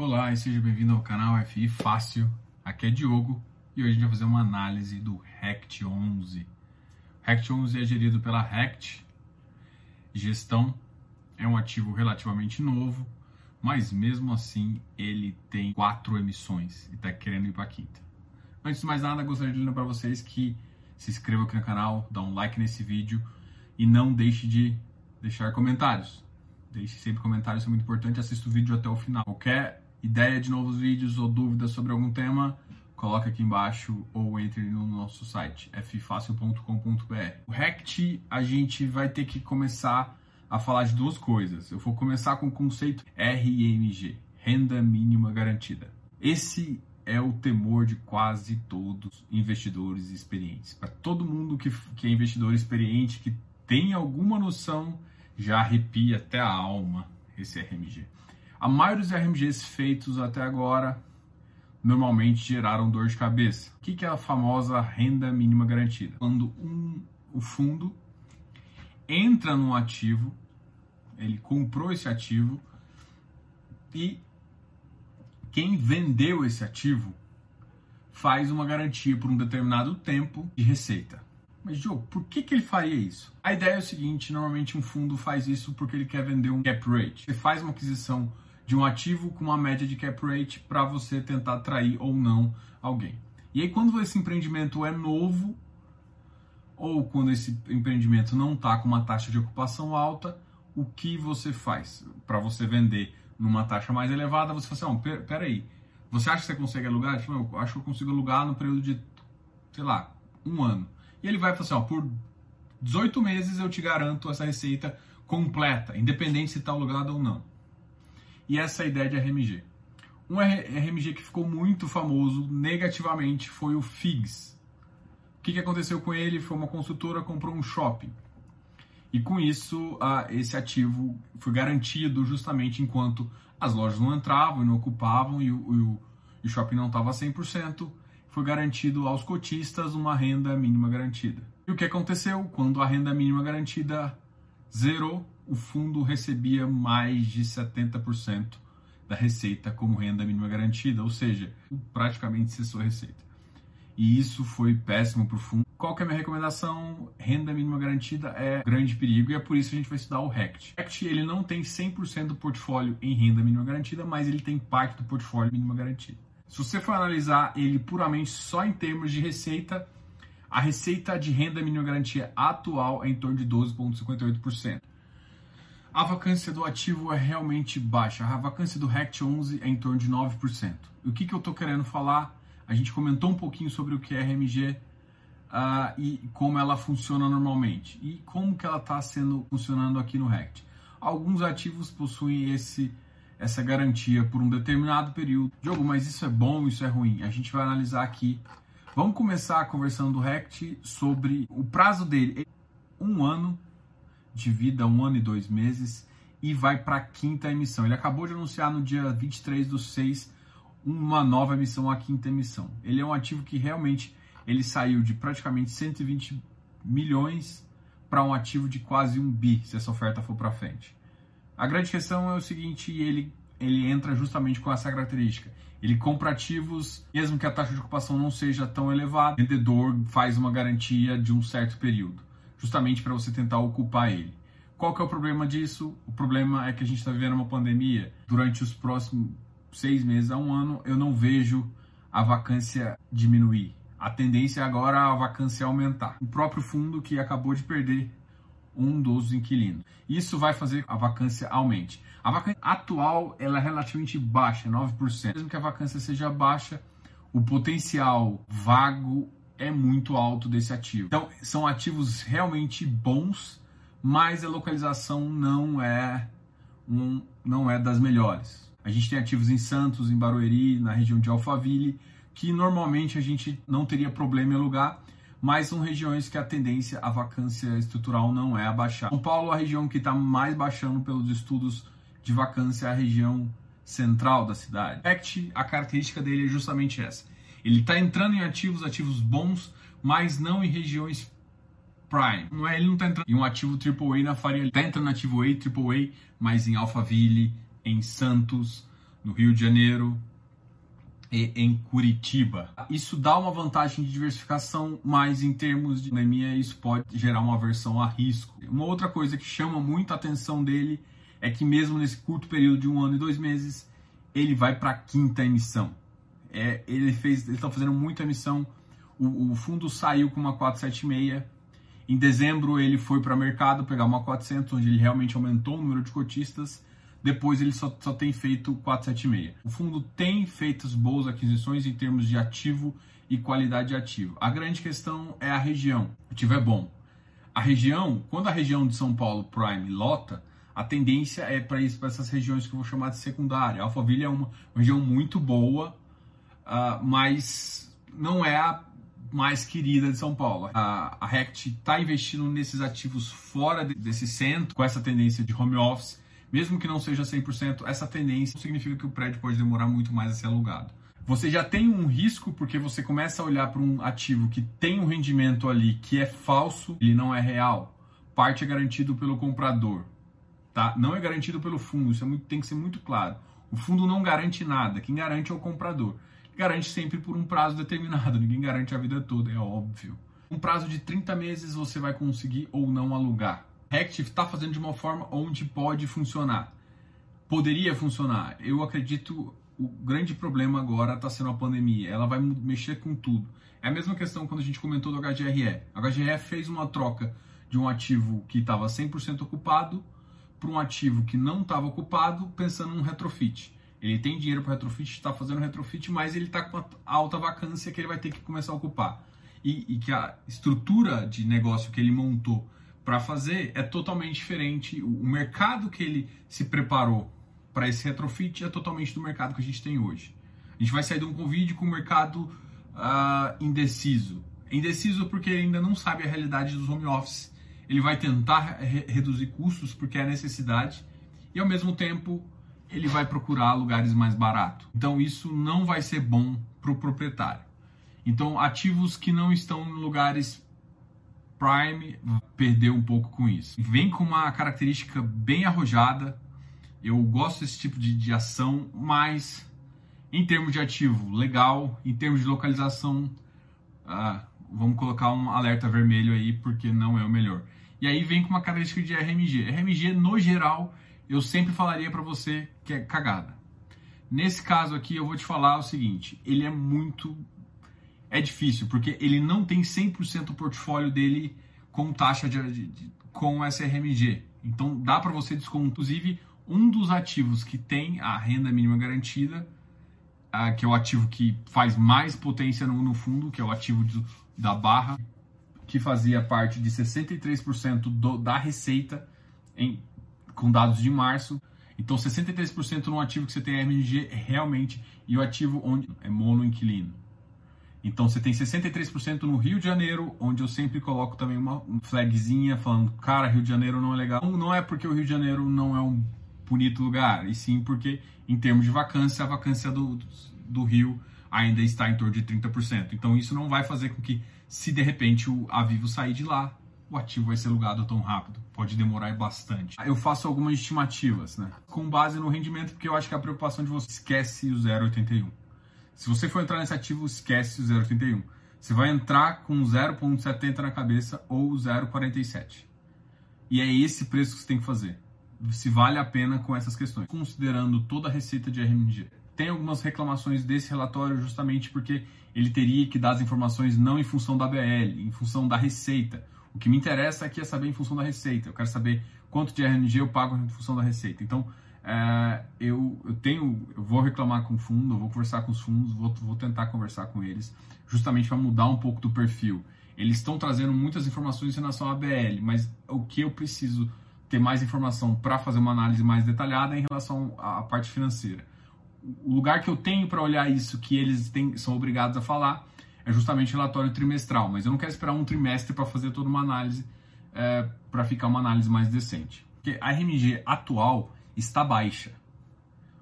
Olá e seja bem-vindo ao canal FI Fácil. Aqui é Diogo e hoje a gente vai fazer uma análise do RECT 11. O RECT 11 é gerido pela RECT Gestão, é um ativo relativamente novo, mas mesmo assim ele tem quatro emissões e está querendo ir para a quinta. Antes de mais nada, gostaria de lembrar para vocês que se inscrevam aqui no canal, dá um like nesse vídeo e não deixe de deixar comentários. Deixe sempre comentários, isso é muito importante. Assista o vídeo até o final. Qualquer ideia de novos vídeos ou dúvidas sobre algum tema, coloque aqui embaixo ou entre no nosso site ffacil.com.br. O RECT a gente vai ter que começar a falar de duas coisas. Eu vou começar com o conceito RMG, renda mínima garantida. Esse é o temor de quase todos investidores experientes. Para todo mundo que, que é investidor experiente, que tem alguma noção, já arrepia até a alma esse RMG. A maioria dos RMGs feitos até agora normalmente geraram dor de cabeça. O que é a famosa renda mínima garantida? Quando um, o fundo entra num ativo, ele comprou esse ativo e quem vendeu esse ativo faz uma garantia por um determinado tempo de receita. Mas, Joe, por que, que ele faria isso? A ideia é o seguinte: normalmente um fundo faz isso porque ele quer vender um cap rate. Você faz uma aquisição de um ativo com uma média de cap rate para você tentar atrair ou não alguém. E aí, quando esse empreendimento é novo, ou quando esse empreendimento não está com uma taxa de ocupação alta, o que você faz para você vender numa taxa mais elevada? Você fala assim: oh, peraí, você acha que você consegue alugar? Eu acho que eu consigo alugar no período de, sei lá, um ano. E ele vai falar assim: ó, por 18 meses eu te garanto essa receita completa, independente se está alugado ou não. E essa é ideia de RMG. Um RMG que ficou muito famoso negativamente foi o FIGS. O que, que aconteceu com ele? Foi uma consultora comprou um shopping. E com isso, esse ativo foi garantido justamente enquanto as lojas não entravam e não ocupavam e o, e o shopping não estava 100%, foi garantido aos cotistas uma renda mínima garantida. E o que aconteceu? Quando a renda mínima garantida zerou, o fundo recebia mais de 70% da receita como renda mínima garantida, ou seja, praticamente cessou a receita. E isso foi péssimo para o fundo. Qual que é a minha recomendação? Renda mínima garantida é grande perigo e é por isso que a gente vai estudar o RECT. O RECT ele não tem 100% do portfólio em renda mínima garantida, mas ele tem parte do portfólio mínima garantida. Se você for analisar ele puramente só em termos de receita, a receita de renda mínima garantia atual é em torno de 12,58%. A vacância do ativo é realmente baixa. A vacância do RECT 11 é em torno de 9%. E o que, que eu estou querendo falar? A gente comentou um pouquinho sobre o que é RMG uh, ah, e como ela funciona normalmente. E como que ela está sendo funcionando aqui no RECT. Alguns ativos possuem esse, essa garantia por um determinado período. Diogo, mas isso é bom, isso é ruim? A gente vai analisar aqui. Vamos começar conversando do RECT sobre o prazo dele. Um ano de vida, um ano e dois meses, e vai para a quinta emissão. Ele acabou de anunciar no dia 23 do 6 uma nova emissão, a quinta emissão. Ele é um ativo que realmente ele saiu de praticamente 120 milhões para um ativo de quase um bi, se essa oferta for para frente. A grande questão é o seguinte, ele, ele entra justamente com essa característica. Ele compra ativos, mesmo que a taxa de ocupação não seja tão elevada, o vendedor faz uma garantia de um certo período justamente para você tentar ocupar ele. Qual que é o problema disso? O problema é que a gente está vivendo uma pandemia. Durante os próximos seis meses a um ano, eu não vejo a vacância diminuir. A tendência agora é a vacância aumentar. O próprio fundo que acabou de perder um dos inquilinos. Isso vai fazer a vacância aumente. A vacância atual ela é relativamente baixa, 9%. Mesmo que a vacância seja baixa, o potencial vago é muito alto desse ativo. Então, são ativos realmente bons, mas a localização não é um, não é das melhores. A gente tem ativos em Santos, em Barueri, na região de Alphaville, que normalmente a gente não teria problema em alugar, mas são regiões que a tendência, a vacância estrutural não é a baixar. São Paulo, a região que está mais baixando pelos estudos de vacância, é a região central da cidade. Act, a característica dele é justamente essa ele está entrando em ativos, ativos bons, mas não em regiões prime. Não é, ele não está entrando em um ativo AAA na Faria. Ele está entrando no ativo A, AAA, mas em Alphaville, em Santos, no Rio de Janeiro e em Curitiba. Isso dá uma vantagem de diversificação, mas em termos de pandemia isso pode gerar uma aversão a risco. Uma outra coisa que chama muito a atenção dele é que mesmo nesse curto período de um ano e dois meses, ele vai para a quinta emissão. É, ele fez, estão fazendo muita emissão. O, o, fundo saiu com uma 476. Em dezembro ele foi para o mercado pegar uma 400, onde ele realmente aumentou o número de cotistas. Depois ele só, só tem feito 476. O fundo tem feito boas aquisições em termos de ativo e qualidade de ativo. A grande questão é a região. O ativo é bom. A região, quando a região de São Paulo Prime lota, a tendência é para essas regiões que eu vou chamar de secundária. Alphaville é uma região muito boa, uh, mas não é a mais querida de São Paulo. A, a Rect está investindo nesses ativos fora de, desse centro, com essa tendência de home office. Mesmo que não seja 100%, essa tendência significa que o prédio pode demorar muito mais a ser alugado. Você já tem um risco porque você começa a olhar para um ativo que tem um rendimento ali que é falso, ele não é real. Parte é garantido pelo comprador, tá? Não é garantido pelo fundo, isso é muito, tem que ser muito claro. O fundo não garante nada, quem garante é o comprador garante sempre por um prazo determinado, ninguém garante a vida toda, é óbvio. Um prazo de 30 meses você vai conseguir ou não alugar. Reactive está fazendo de uma forma onde pode funcionar. Poderia funcionar. Eu acredito o grande problema agora está sendo a pandemia. Ela vai mexer com tudo. É a mesma questão quando a gente comentou do HGRE. A HGRE fez uma troca de um ativo que estava 100% ocupado para um ativo que não estava ocupado, pensando num retrofit. Ele tem dinheiro para retrofit, está fazendo retrofit, mas ele está com alta vacância que ele vai ter que começar a ocupar. E, e que a estrutura de negócio que ele montou para fazer é totalmente diferente. O, mercado que ele se preparou para esse retrofit é totalmente do mercado que a gente tem hoje. A gente vai sair de um Covid com o mercado uh, indeciso. Indeciso porque ele ainda não sabe a realidade dos home office. Ele vai tentar re reduzir custos porque é necessidade e ao mesmo tempo ele vai procurar lugares mais baratos. Então isso não vai ser bom para o proprietário. Então ativos que não estão em lugares prime perder um pouco com isso. Vem com uma característica bem arrojada. Eu gosto desse tipo de, de ação, mas em termos de ativo, legal. Em termos de localização, ah, vamos colocar um alerta vermelho aí, porque não é o melhor. E aí vem com uma característica de RMG. RMG, no geral, eu sempre falaria para você que é cagada. Nesse caso aqui, eu vou te falar o seguinte: ele é muito. É difícil, porque ele não tem 100% o portfólio dele com taxa de, de, de com SRMG. Então dá para você descontar. Inclusive, um dos ativos que tem a renda mínima garantida, uh, que é o ativo que faz mais potência no, no fundo, que é o ativo do, da barra, que fazia parte de 63% do, da receita em com dados de março. Então, 63% no ativo que você tem MG realmente e o ativo onde é monoinquilino. Então, você tem 63% no Rio de Janeiro, onde eu sempre coloco também uma flagzinha falando, cara, Rio de Janeiro não é legal. Não é porque o Rio de Janeiro não é um bonito lugar, e sim porque, em termos de vacância, a vacância do, do Rio ainda está em torno de 30%. Então, isso não vai fazer com que, se de repente o Avivo sair de lá, o ativo vai ser alugado tão rápido. Pode demorar bastante. Eu faço algumas estimativas, né? Com base no rendimento, porque eu acho que a preocupação de você esquece o 0,81. Se você for entrar nesse ativo, esquece o 0,81. Você vai entrar com 0,70 na cabeça ou 0,47. E é esse preço que você tem que fazer. Se vale a pena com essas questões. Considerando toda a receita de RMG. Tem algumas reclamações desse relatório justamente porque ele teria que dar as informações não em função da BL, em função da receita o que me interessa aqui é saber em função da receita. Eu quero saber quanto de RNG eu pago em função da receita. Então, é, eu, eu tenho, eu vou reclamar com o fundo, eu vou conversar com os fundos, vou, vou tentar conversar com eles, justamente para mudar um pouco do perfil. Eles estão trazendo muitas informações em relação à BL, mas o que eu preciso ter mais informação para fazer uma análise mais detalhada é em relação à parte financeira. O lugar que eu tenho para olhar isso, que eles têm, são obrigados a falar, é justamente relatório trimestral, mas eu não quero esperar um trimestre para fazer toda uma análise, é, para ficar uma análise mais decente. Porque a RMG atual está baixa.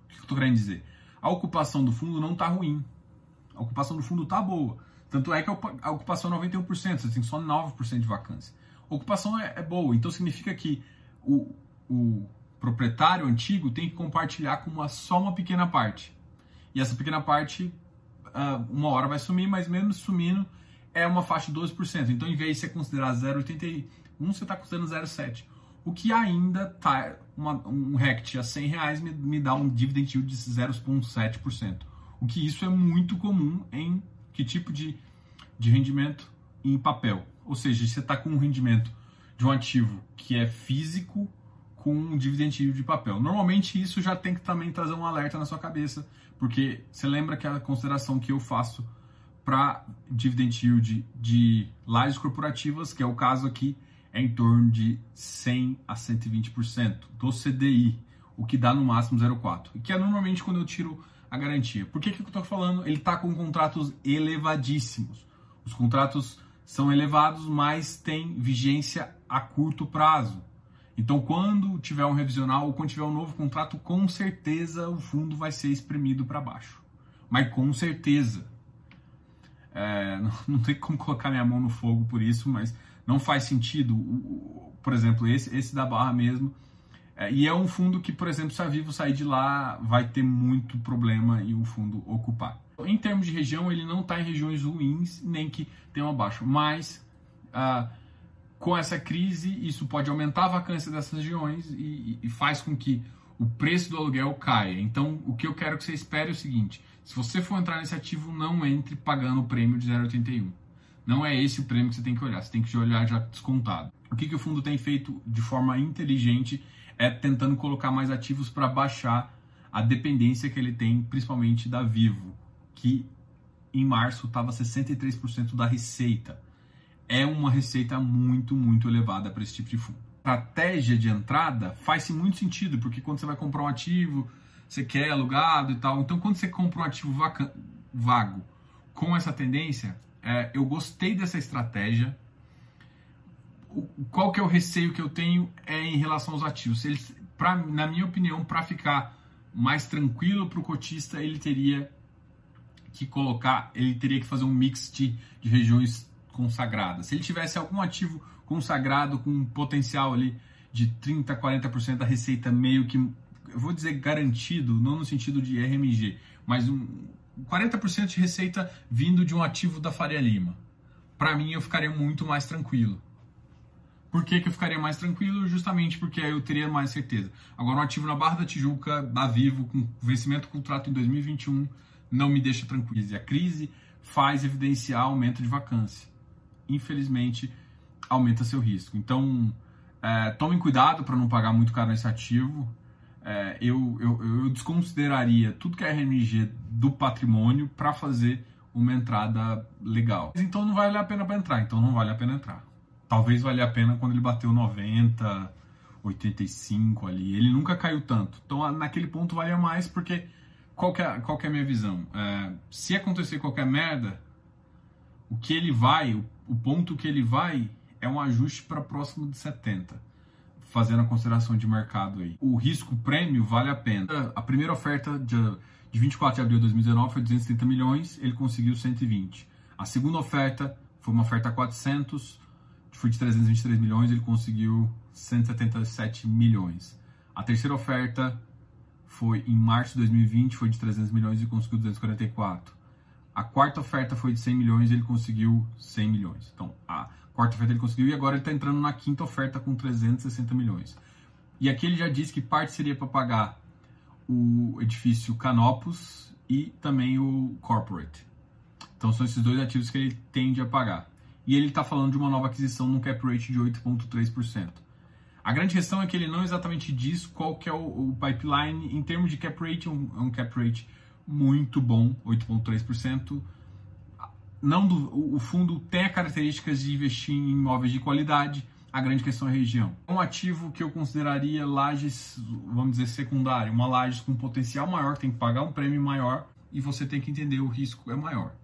O que eu estou querendo dizer? A ocupação do fundo não está ruim. A ocupação do fundo está boa. Tanto é que a ocupação é 91%, você tem só 9% de vacância. A ocupação é, é, boa, então significa que o, o proprietário antigo tem que compartilhar com uma, só uma pequena parte. E essa pequena parte, uma hora vai sumir, mas mesmo sumindo, é uma faixa de 12%. Então, em vez de você considerar 0,81, você está considerando 0,7. O que ainda tá uma, um RECT a 100 reais me, me dá um dividend yield de 0,7%. O que isso é muito comum em que tipo de, de rendimento em papel. Ou seja, você está com um rendimento de um ativo que é físico com um dividend yield de papel. Normalmente isso já tem que também trazer um alerta na sua cabeça, porque você lembra que a consideração que eu faço para dividend yield de lajes corporativas, que é o caso aqui, é em torno de 100 a 120% do CDI, o que dá no máximo 0,4, e que é normalmente quando eu tiro a garantia. Por que, que eu estou falando? Ele está com contratos elevadíssimos. Os contratos são elevados, mas tem vigência a curto prazo. Então, quando tiver um revisional ou quando tiver um novo contrato, com certeza o fundo vai ser espremido para baixo. Mas com certeza. É, não, não, tem como colocar minha mão no fogo por isso, mas não faz sentido. Por exemplo, esse, esse da Barra mesmo. É, e é um fundo que, por exemplo, se a Vivo sair de lá, vai ter muito problema e o fundo ocupar. Em termos de região, ele não está em regiões ruins, nem que tenha uma baixa, mas. Ah, com essa crise, isso pode aumentar a vacância dessas regiões e, e, faz com que o preço do aluguel caia. Então, o que eu quero que você espere é o seguinte: se você for entrar nesse ativo, não entre pagando o prêmio de 0,81. Não é esse o prêmio que você tem que olhar, você tem que olhar já descontado. O que, que o fundo tem feito de forma inteligente é tentando colocar mais ativos para baixar a dependência que ele tem, principalmente da Vivo, que em março estava 63% da receita é uma receita muito, muito elevada para esse tipo de fundo. Estratégia de entrada faz muito sentido, porque quando você vai comprar um ativo, você quer alugado e tal. Então, quando você compra um ativo vago com essa tendência, é, eu gostei dessa estratégia. O, qual que é o receio que eu tenho é em relação aos ativos? Eles, pra, na minha opinião, para ficar mais tranquilo para o cotista, ele teria que colocar, ele teria que fazer um mix de, de regiões consagrada. Se ele tivesse algum ativo consagrado com um potencial ali de 30, 40% da receita meio que, eu vou dizer garantido, não no sentido de RMG, mas um 40% de receita vindo de um ativo da Faria Lima. Para mim eu ficaria muito mais tranquilo. Por que, que eu ficaria mais tranquilo? Justamente porque aí eu teria mais certeza. Agora, um ativo na Barra da Tijuca, da Vivo, com vencimento contrato em 2021, não me deixa tranquilo. E a crise faz evidenciar aumento de vacância infelizmente, aumenta seu risco. Então, é, tomem cuidado para não pagar muito caro nesse ativo. É, eu, eu, eu, desconsideraria tudo que é RMG do patrimônio para fazer uma entrada legal. Então não vale a pena para entrar, então não vale a pena entrar. Talvez valha a pena quando ele bateu 90, 85 ali. Ele nunca caiu tanto. Então naquele ponto valia mais porque qual que é, qual que é a minha visão? É, se acontecer qualquer merda, o que ele vai, o o ponto que ele vai é um ajuste para próximo de 70, fazendo a consideração de mercado aí. O risco prêmio vale a pena. A primeira oferta de, de 24 de abril de 2019 foi 230 milhões, ele conseguiu 120. A segunda oferta foi uma oferta a 400, foi de 323 milhões, ele conseguiu 177 milhões. A terceira oferta foi em março de 2020, foi de 300 milhões e conseguiu 244. A quarta oferta foi de 100 milhões e ele conseguiu 100 milhões. Então, a quarta oferta ele conseguiu e agora ele está entrando na quinta oferta com 360 milhões. E aqui ele já disse que parte seria para pagar o edifício Canopus e também o Corporate. Então, são esses dois ativos que ele tende a pagar. E ele está falando de uma nova aquisição num cap rate de 8,3%. A grande questão é que ele não exatamente diz qual que é o, o pipeline em termos de cap rate, é um, é um cap rate muito bom, 8,3%. Não do, o fundo tem características de investir em imóveis de qualidade, a grande questão é a região. Um ativo que eu consideraria lajes, vamos dizer, secundário, uma lajes com potencial maior, tem que pagar um prêmio maior e você tem que entender o risco é maior.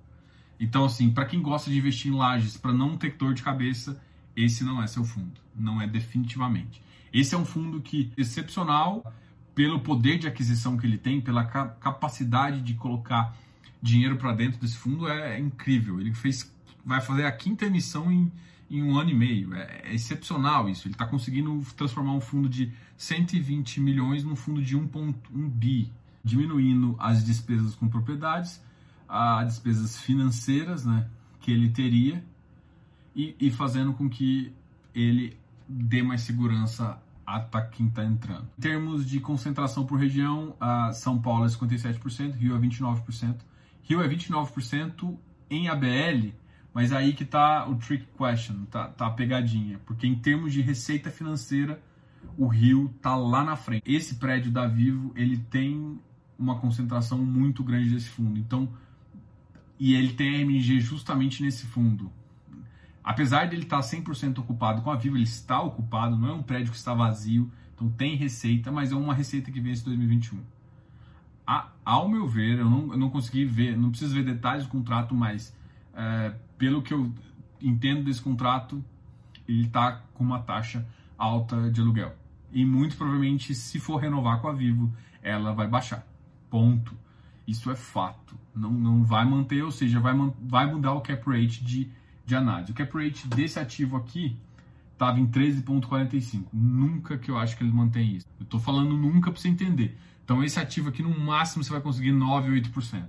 Então, assim, para quem gosta de investir em lajes para não ter dor de cabeça, esse não é seu fundo, não é definitivamente. Esse é um fundo que excepcional, pelo poder de aquisição que ele tem, pela capacidade de colocar dinheiro para dentro desse fundo é incrível. Ele fez, vai fazer a quinta emissão em, em um ano e meio. É, é excepcional isso. Ele está conseguindo transformar um fundo de 120 milhões num fundo de 1,1 bi, diminuindo as despesas com propriedades, as despesas financeiras né, que ele teria e, e fazendo com que ele dê mais segurança a quem está entrando. Em termos de concentração por região, São Paulo é 57%, Rio é 29%. Rio é 29% em ABL, mas aí que tá o trick question, tá, tá a pegadinha. Porque em termos de receita financeira, o Rio tá lá na frente. Esse prédio da Vivo, ele tem uma concentração muito grande desse fundo. Então, e ele tem a MG justamente nesse fundo. Apesar dele estar 100% ocupado com a Vivo, ele está ocupado, não é um prédio que está vazio, então tem receita, mas é uma receita que vence em 2021. A, ao meu ver, eu não, eu não consegui ver, não preciso ver detalhes do contrato, mas é, pelo que eu entendo desse contrato, ele está com uma taxa alta de aluguel. E muito provavelmente, se for renovar com a Vivo, ela vai baixar. Ponto. Isso é fato. Não, não vai manter, ou seja, vai, vai mudar o cap rate de de análise. O cap rate desse ativo aqui estava em 13,45. Nunca que eu acho que ele mantém isso. Eu estou falando nunca para você entender. Então esse ativo aqui no máximo você vai conseguir 9 8%.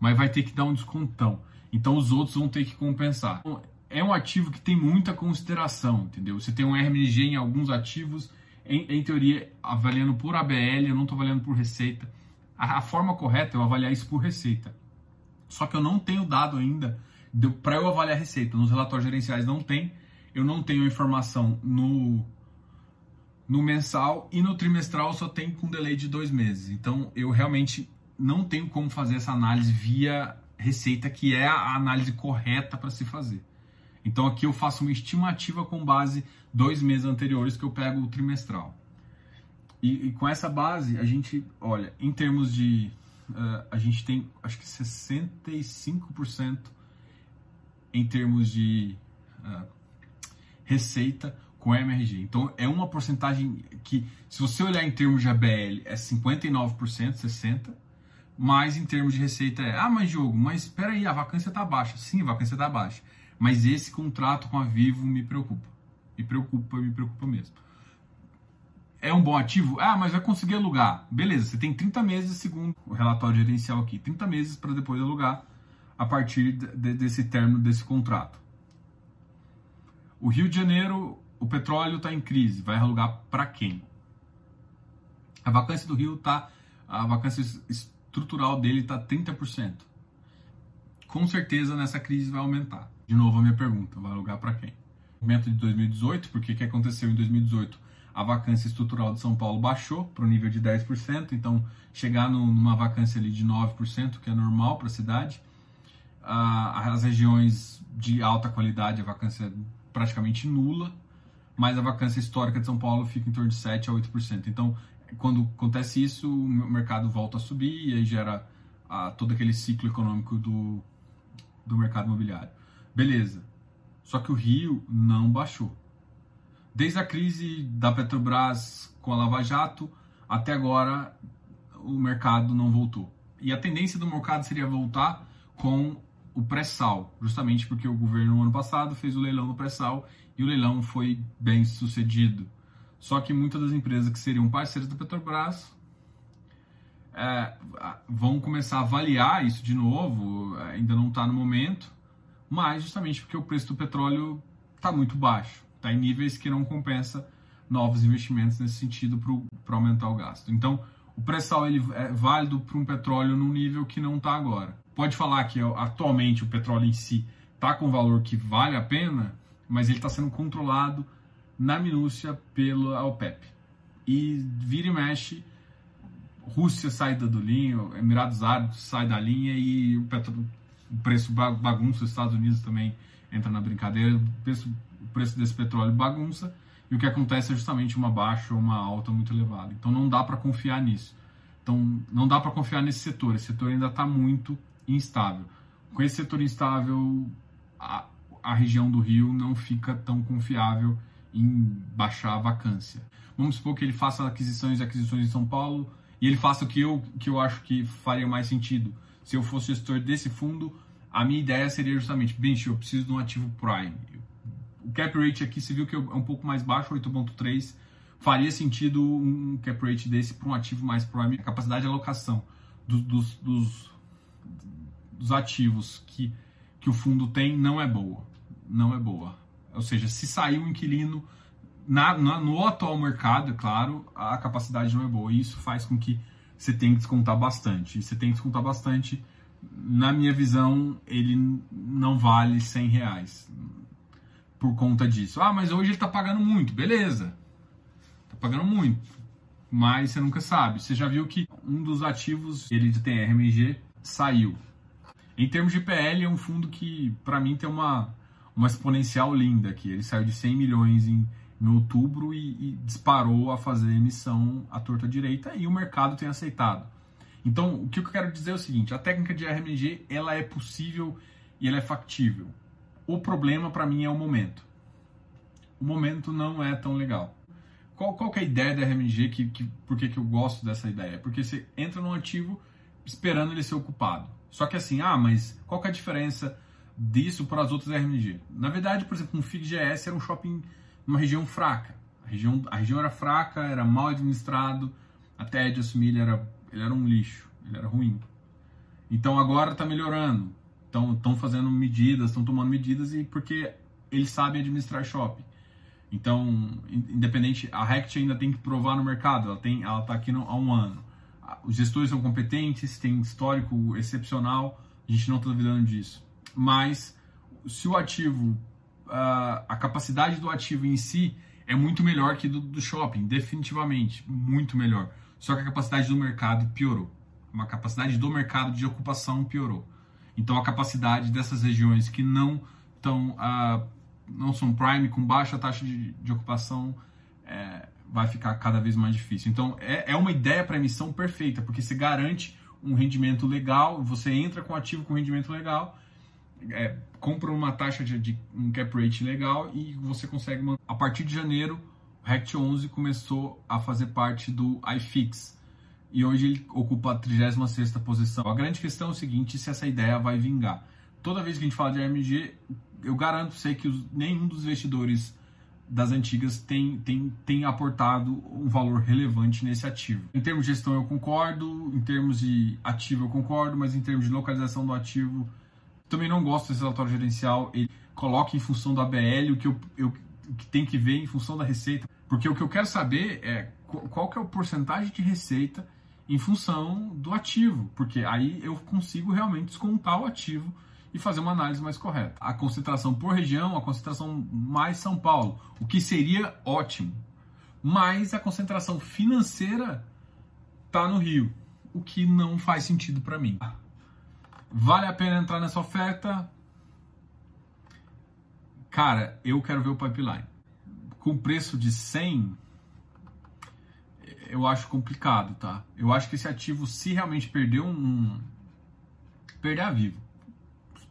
Mas vai ter que dar um descontão. Então os outros vão ter que compensar. Então, é um ativo que tem muita consideração, entendeu? Você tem um RMG em alguns ativos, em, em teoria, avaliando por ABL, eu não estou avaliando por receita. A, a forma correta é eu avaliar isso por receita. Só que eu não tenho dado ainda para eu avaliar a receita. Nos relatórios gerenciais não tem, eu não tenho informação no, no mensal e no trimestral só tem com delay de dois meses. Então eu realmente não tenho como fazer essa análise via receita, que é a análise correta para se fazer. Então aqui eu faço uma estimativa com base dois meses anteriores que eu pego o trimestral. E, e com essa base a gente, olha, em termos de uh, a gente tem acho que 65% em termos de uh, receita com MRG. Então é uma porcentagem que, se você olhar em termos de ABL, é 59%, 60%, mas em termos de receita é, ah, mas Diogo, mas espera aí, a vacância está baixa. Sim, a vacância está baixa. Mas esse contrato com a Vivo me preocupa. Me preocupa, me preocupa mesmo. É um bom ativo? Ah, mas vai conseguir alugar. Beleza, você tem 30 meses, segundo o relatório gerencial aqui, 30 meses para depois alugar a partir de, desse término desse contrato. O Rio de Janeiro, o petróleo está em crise, vai alugar para quem? A vacância do Rio está, a vacância estrutural dele está 30%. Com certeza nessa crise vai aumentar. De novo a minha pergunta, vai alugar para quem? Aumento de 2018, porque o que aconteceu em 2018? A vacância estrutural de São Paulo baixou para o nível de 10%, então chegar numa vacância ali de 9%, que é normal para a cidade, as regiões de alta qualidade a vacância é praticamente nula, mas a vacância histórica de São Paulo fica em torno de 7 a 8%. Então, quando acontece isso, o mercado volta a subir e aí gera todo aquele ciclo econômico do, do mercado imobiliário. Beleza. Só que o Rio não baixou. Desde a crise da Petrobras com a Lava Jato até agora o mercado não voltou. E a tendência do mercado seria voltar com o pré-sal, justamente porque o governo no ano passado fez o leilão do pré-sal e o leilão foi bem sucedido. Só que muitas das empresas que seriam parceiras da Petrobras é, vão começar a avaliar isso de novo, ainda não está no momento, mas justamente porque o preço do petróleo está muito baixo, está em níveis que não compensa novos investimentos nesse sentido para aumentar o gasto. Então, o pré-sal ele é válido para um petróleo num nível que não está agora pode falar que atualmente o petróleo em si está com valor que vale a pena, mas ele está sendo controlado na minúcia pela OPEP. E vira e mexe, Rússia sai da do linha, Emirados Árabes sai da linha e o, o preço bagunça, os Estados Unidos também entra na brincadeira, o preço, o preço desse petróleo bagunça e o que acontece é justamente uma baixa ou uma alta muito elevada. Então não dá para confiar nisso. Então não dá para confiar nesse setor, esse setor ainda está muito instável. Com esse setor instável, a, a região do Rio não fica tão confiável em baixar a vacância. Vamos supor que ele faça aquisições e aquisições em São Paulo e ele faça o que eu, que eu acho que faria mais sentido. Se eu fosse gestor desse fundo, a minha ideia seria justamente, bem, eu preciso de um ativo prime. o cap rate aqui, você viu que é um pouco mais baixo, 8.3. Faria sentido um cap rate desse para um ativo mais prime. A capacidade de alocação dos, dos, dos, dos ativos que, que o fundo tem não é boa. Não é boa. Ou seja, se sair um inquilino na, na, no atual mercado, é claro, a capacidade não é boa. E isso faz com que você tenha que descontar bastante. E você tem que descontar bastante, na minha visão, ele não vale 100 reais por conta disso. Ah, mas hoje ele está pagando muito. Beleza, está pagando muito. Mas você nunca sabe. Você já viu que um dos ativos, ele tem RMG, saiu. Em termos de PL, é um fundo que, para mim, tem uma, uma exponencial linda aqui. Ele saiu de 100 milhões em em outubro e, e, disparou a fazer emissão à torta direita e o mercado tem aceitado. Então, o que eu quero dizer é o seguinte: a técnica de RMG ela é possível e ela é factível. O problema para mim é o momento. O momento não é tão legal. Qual, qual é a ideia da RMG? Que, que, por que, que eu gosto dessa ideia? Porque você entra num ativo esperando ele ser ocupado. Só que assim, ah, mas qual é a diferença disso para as outras RMG? Na verdade, por exemplo, um FIGS era um shopping uma região fraca. A região, a região era fraca, era mal administrado, até de assumir ele era, ele era um lixo, ele era ruim. Então agora está melhorando. Estão fazendo medidas, estão tomando medidas e porque eles sabem administrar shopping. Então, independente, a Rect ainda tem que provar no mercado, ela está aqui no, há um ano. Os gestores são competentes, tem histórico excepcional, a gente não está duvidando disso. Mas se o ativo a, a capacidade do ativo em si é muito melhor que do, do shopping, definitivamente, muito melhor. Só que a capacidade do mercado piorou. Uma capacidade do mercado de ocupação piorou. Então a capacidade dessas regiões que não estão uh, não são prime com baixa taxa de, de ocupação vai ficar cada vez mais difícil. Então é, é uma ideia para emissão perfeita, porque você garante um rendimento legal, você entra com ativo com rendimento legal é, compra uma taxa de, de, um cap rate legal e você consegue manter. A partir de janeiro, o Rect 11 começou a fazer parte do iFix e hoje ele ocupa a 36 posição. A grande questão é o seguinte, se essa ideia vai vingar. Toda vez que a gente fala de AMG, eu garanto sei que os, nenhum dos investidores das antigas tem, tem, tem aportado um valor relevante nesse ativo. Em termos de gestão eu concordo, em termos de ativo eu concordo, mas em termos de localização do ativo também não gosto desse relatório gerencial. Ele coloca em função do ABL o que, eu, eu, o que tem que ver em função da receita. Porque o que eu quero saber é qual que é o porcentagem de receita em função do ativo. Porque aí eu consigo realmente descontar o ativo e fazer uma análise mais correta. A concentração por região, a concentração mais São Paulo, o que seria ótimo. Mas a concentração financeira está no Rio, o que não faz sentido para mim. Vale a pena entrar nessa oferta? Cara, eu quero ver o pipeline. Com preço de 100, eu acho complicado, tá? Eu acho que esse ativo, se realmente perder um. perder a vivo,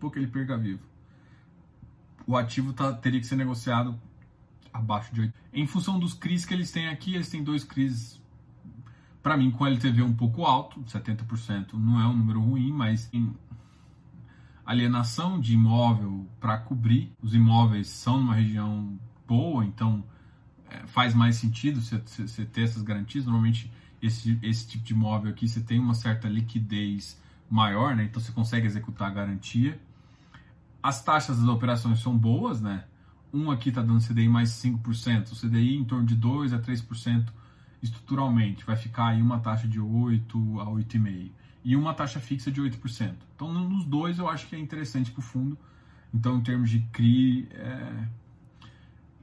supor que ele perca vivo, o ativo tá, teria que ser negociado abaixo de 8. Em função dos CRIs que eles têm aqui, eles têm dois CRIs para mim, com LTV um pouco alto, 70% não é um número ruim, mas em alienação de imóvel para cobrir, os imóveis são numa região boa, então é, faz mais sentido você ter essas garantias. Normalmente, esse, esse tipo de imóvel aqui você tem uma certa liquidez maior, né? então você consegue executar a garantia. As taxas das operações são boas, né? Um aqui está dando CDI mais 5%, o CDI em torno de 2 a 3% estruturalmente vai ficar aí uma taxa de 8 a 8,5 e uma taxa fixa de 8%. Então, nos dois eu acho que é interessante para o fundo. Então, em termos de CRI, é...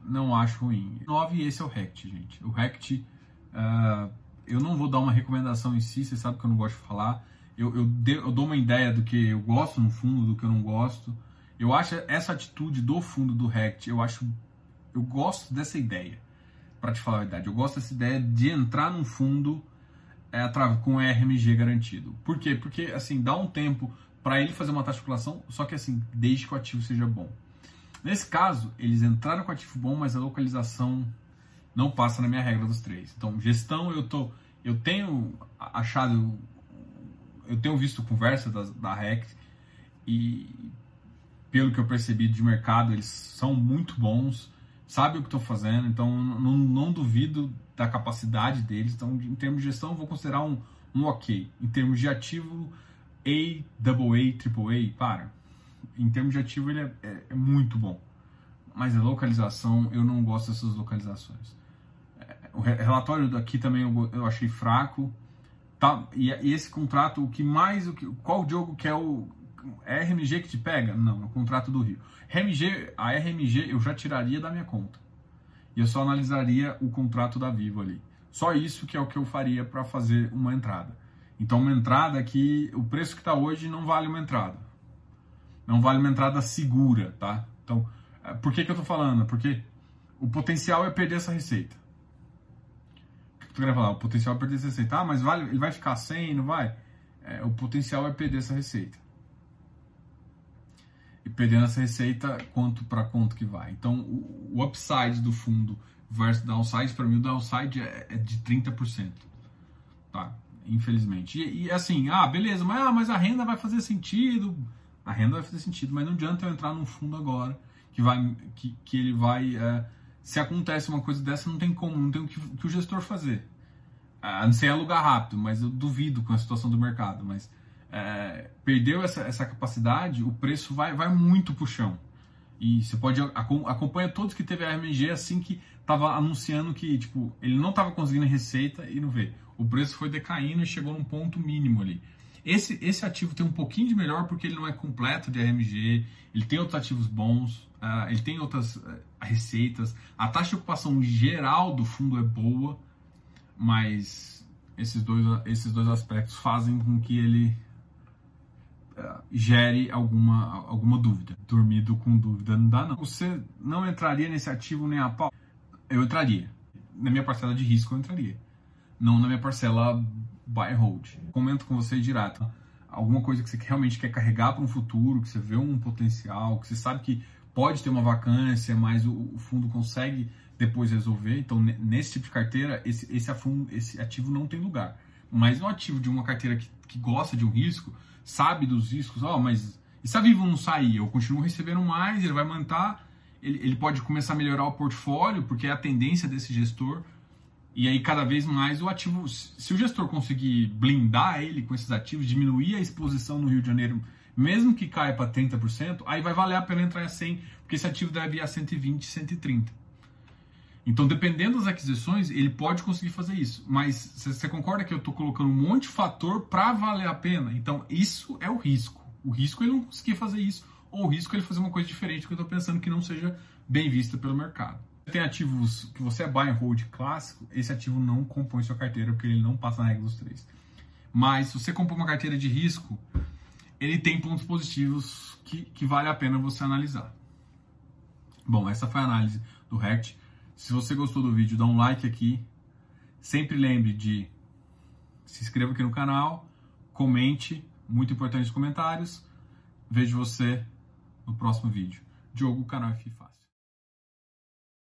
não acho ruim. 9, esse é o RECT, gente. O RECT, uh, eu não vou dar uma recomendação em si, você sabe que eu não gosto de falar. Eu, eu, de, eu dou uma ideia do que eu gosto no fundo, do que eu não gosto. Eu acho essa atitude do fundo do RECT, eu acho, eu gosto dessa ideia para te falar a verdade. Eu gosto dessa ideia de entrar num fundo é, com RMG garantido. Por quê? Porque assim, dá um tempo para ele fazer uma taxa de calculação, só que assim, desde que o ativo seja bom. Nesse caso, eles entraram com ativo bom, mas a localização não passa na minha regra dos três. Então, gestão, eu tô, eu tenho achado, eu tenho visto conversa da, da REC e pelo que eu percebi de mercado, eles são muito bons, sabem o que estão fazendo, então não, não, duvido da capacidade deles. Então, em termos de gestão, vou considerar um, um ok. Em termos de ativo, A, AA, AAA, para. Em termos de ativo, ele é, é, é muito bom. Mas a localização, eu não gosto dessas localizações. É, o relatório aqui também eu, eu achei fraco. Tá, e, e, esse contrato, o que mais, o que, qual jogo que é o é RMG que te pega? Não, é o contrato do Rio. RMG, a RMG eu já tiraria da minha conta. E eu só analisaria o contrato da Vivo ali. Só isso que é o que eu faria para fazer uma entrada. Então, uma entrada que o preço que está hoje não vale uma entrada. Não vale uma entrada segura, tá? Então, é, por que, que eu estou falando? Porque o potencial é perder essa receita. O que tu quer falar? O potencial é perder essa receita. Ah, mas vale, ele vai ficar sem, não vai? É, o potencial é perder essa receita e perdendo essa receita, quanto para quanto que vai. Então, o, upside do fundo versus downside, para mim o downside é, é, de 30%. Tá? Infelizmente. E, e, assim, ah, beleza, mas, ah, mas a renda vai fazer sentido. A renda vai fazer sentido, mas não adianta eu entrar num fundo agora que, vai, que, que ele vai. É, se acontece uma coisa dessa, não tem como, não tem o que, que o gestor fazer. A não ser alugar rápido, mas eu duvido com a situação do mercado. Mas é, perdeu essa, essa capacidade, o preço vai, vai muito pro chão. E você pode acompanha todos que teve a RMG assim que estava anunciando que tipo ele não estava conseguindo receita e não vê. O preço foi decaindo e chegou num ponto mínimo ali. Esse, esse ativo tem um pouquinho de melhor porque ele não é completo de RMG, ele tem outros ativos bons, uh, ele tem outras uh, receitas, a taxa de ocupação geral do fundo é boa, mas esses dois, esses dois aspectos fazem com que ele gere alguma, alguma dúvida. Dormido com dúvida não dá, não. Você não entraria nesse ativo nem a pau? Eu entraria. Na minha parcela de risco, eu entraria. Não na minha parcela buy hold. Comento com você direto. Alguma coisa que você realmente quer carregar para um futuro, que você vê um potencial, que você sabe que pode ter uma vacância, mas o, fundo consegue depois resolver. Então, nesse tipo de carteira, esse, esse, esse ativo não tem lugar. Mas no ativo de uma carteira que, que gosta de um risco, sabe dos riscos, ó, oh, mas e se a Vivo não sair? Eu continuo recebendo mais, ele vai manter, ele, ele pode começar a melhorar o portfólio, porque é a tendência desse gestor. E aí, cada vez mais, o ativo, se o gestor conseguir blindar ele com esses ativos, diminuir a exposição no Rio de Janeiro, mesmo que caia para 30%, aí vai valer a pena entrar a 100, porque esse ativo deve ir a 120, 130. Então, dependendo das aquisições, ele pode conseguir fazer isso. Mas você concorda que eu estou colocando um monte de fator para valer a pena? Então, isso é o risco. O risco é ele não conseguir fazer isso, ou o risco é ele fazer uma coisa diferente que eu estou pensando que não seja bem vista pelo mercado. Tem ativos que você é buy and hold clássico, esse ativo não compõe sua carteira porque ele não passa na regra dos três. Mas se você compõe uma carteira de risco, ele tem pontos positivos que, que vale a pena você analisar. Bom, essa foi a análise do RECT. Se você gostou do vídeo, dá um like aqui. Sempre lembre de se inscreva aqui no canal, comente, muito importante os comentários. Vejo você no próximo vídeo. Diogo, canal F Fácil.